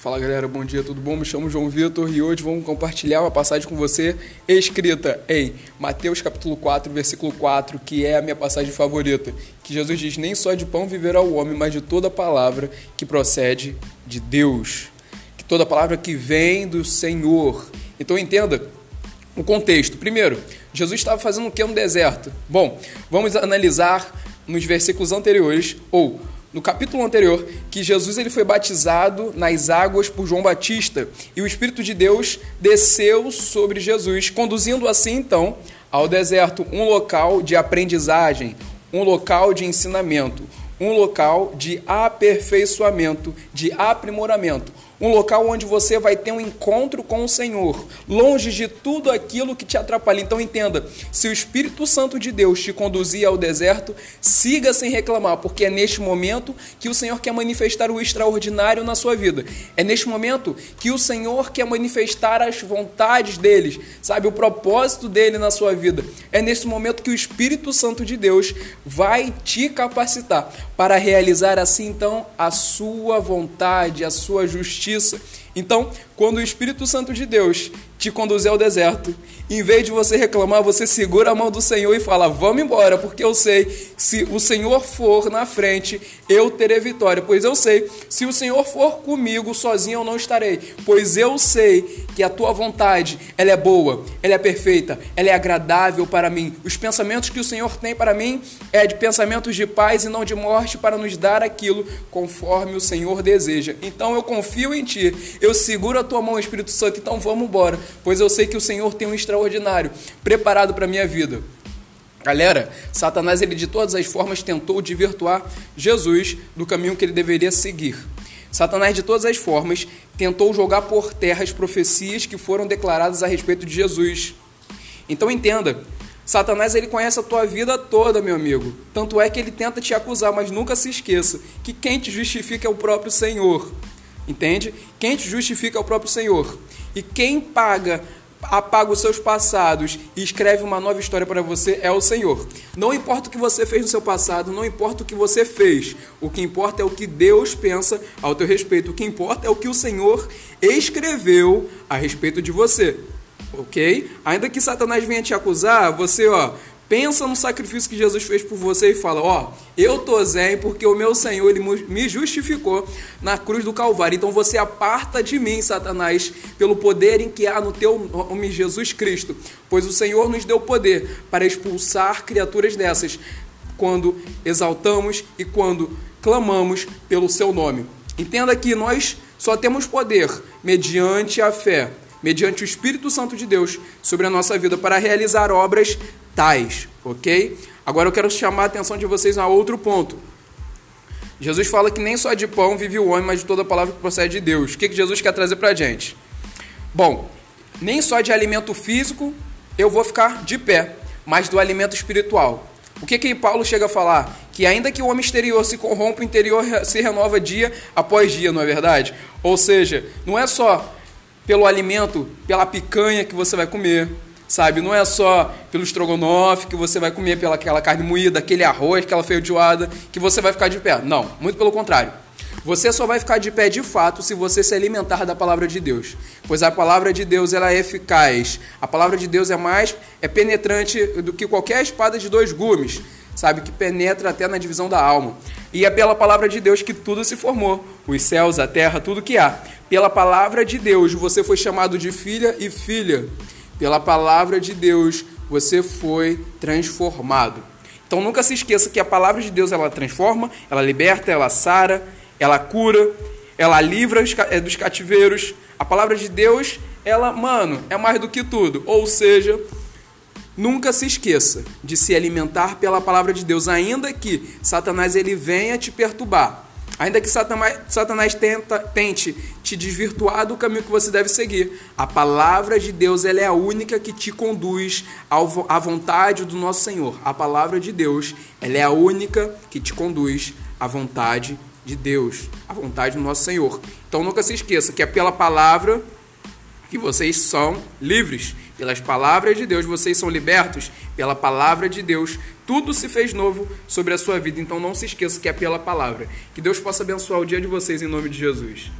Fala galera, bom dia, tudo bom? Me chamo João Vitor e hoje vamos compartilhar uma passagem com você escrita em Mateus capítulo 4, versículo 4, que é a minha passagem favorita, que Jesus diz: "Nem só de pão viverá o homem, mas de toda palavra que procede de Deus". Que toda palavra que vem do Senhor. Então entenda o contexto. Primeiro, Jesus estava fazendo o que no deserto? Bom, vamos analisar nos versículos anteriores ou no capítulo anterior, que Jesus ele foi batizado nas águas por João Batista e o Espírito de Deus desceu sobre Jesus, conduzindo assim então ao deserto, um local de aprendizagem, um local de ensinamento, um local de aperfeiçoamento, de aprimoramento, um local onde você vai ter um encontro com o Senhor, longe de tudo aquilo que te atrapalha. Então entenda, se o Espírito Santo de Deus te conduzir ao deserto, siga sem reclamar, porque é neste momento que o Senhor quer manifestar o extraordinário na sua vida. É neste momento que o Senhor quer manifestar as vontades deles, sabe, o propósito dele na sua vida. É neste momento que o Espírito Santo de Deus vai te capacitar para realizar assim então a sua vontade, a sua justiça justiça. Então, quando o Espírito Santo de Deus te conduzir ao deserto, em vez de você reclamar, você segura a mão do Senhor e fala: Vamos embora, porque eu sei, se o Senhor for na frente, eu terei vitória. Pois eu sei, se o Senhor for comigo, sozinho eu não estarei. Pois eu sei que a tua vontade, ela é boa, ela é perfeita, ela é agradável para mim. Os pensamentos que o Senhor tem para mim é de pensamentos de paz e não de morte, para nos dar aquilo conforme o Senhor deseja. Então eu confio em ti, eu seguro a tua mão, Espírito Santo, então vamos embora pois eu sei que o Senhor tem um extraordinário preparado para a minha vida. Galera, Satanás ele de todas as formas tentou desvirtuar Jesus do caminho que ele deveria seguir. Satanás de todas as formas tentou jogar por terra as profecias que foram declaradas a respeito de Jesus. Então entenda, Satanás ele conhece a tua vida toda, meu amigo. Tanto é que ele tenta te acusar, mas nunca se esqueça que quem te justifica é o próprio Senhor. Entende? Quem te justifica é o próprio Senhor. E quem paga apaga os seus passados e escreve uma nova história para você é o Senhor. Não importa o que você fez no seu passado, não importa o que você fez. O que importa é o que Deus pensa ao teu respeito. O que importa é o que o Senhor escreveu a respeito de você. OK? Ainda que Satanás venha te acusar, você, ó, pensa no sacrifício que Jesus fez por você e fala: Ó, eu tô zen porque o meu Senhor ele me justificou na cruz do Calvário. Então você aparta de mim, Satanás, pelo poder em que há no teu nome Jesus Cristo, pois o Senhor nos deu poder para expulsar criaturas dessas quando exaltamos e quando clamamos pelo seu nome. Entenda que nós só temos poder mediante a fé mediante o Espírito Santo de Deus sobre a nossa vida para realizar obras tais, ok? Agora eu quero chamar a atenção de vocês a outro ponto. Jesus fala que nem só de pão vive o homem, mas de toda palavra que procede de Deus. O que, que Jesus quer trazer para a gente? Bom, nem só de alimento físico eu vou ficar de pé, mas do alimento espiritual. O que, que Paulo chega a falar? Que ainda que o homem exterior se corrompa, o interior se renova dia após dia, não é verdade? Ou seja, não é só pelo alimento, pela picanha que você vai comer, sabe? Não é só pelo estrogonofe que você vai comer, pela aquela carne moída, aquele arroz, aquela feijoada, que você vai ficar de pé. Não, muito pelo contrário. Você só vai ficar de pé de fato se você se alimentar da palavra de Deus, pois a palavra de Deus ela é eficaz. A palavra de Deus é mais é penetrante do que qualquer espada de dois gumes, sabe que penetra até na divisão da alma. E é pela palavra de Deus que tudo se formou, os céus, a terra, tudo que há. Pela palavra de Deus você foi chamado de filha e filha. Pela palavra de Deus você foi transformado. Então nunca se esqueça que a palavra de Deus ela transforma, ela liberta, ela sara, ela cura, ela livra é, dos cativeiros. A palavra de Deus, ela, mano, é mais do que tudo. Ou seja, nunca se esqueça de se alimentar pela palavra de Deus, ainda que Satanás ele venha te perturbar. Ainda que Satanás, Satanás tenta, tente te desvirtuar do caminho que você deve seguir, a palavra de Deus ela é a única que te conduz ao, à vontade do nosso Senhor. A palavra de Deus ela é a única que te conduz à vontade de Deus, à vontade do nosso Senhor. Então nunca se esqueça que é pela palavra que vocês são livres. Pelas palavras de Deus vocês são libertos. Pela palavra de Deus tudo se fez novo sobre a sua vida. Então não se esqueça que é pela palavra. Que Deus possa abençoar o dia de vocês em nome de Jesus.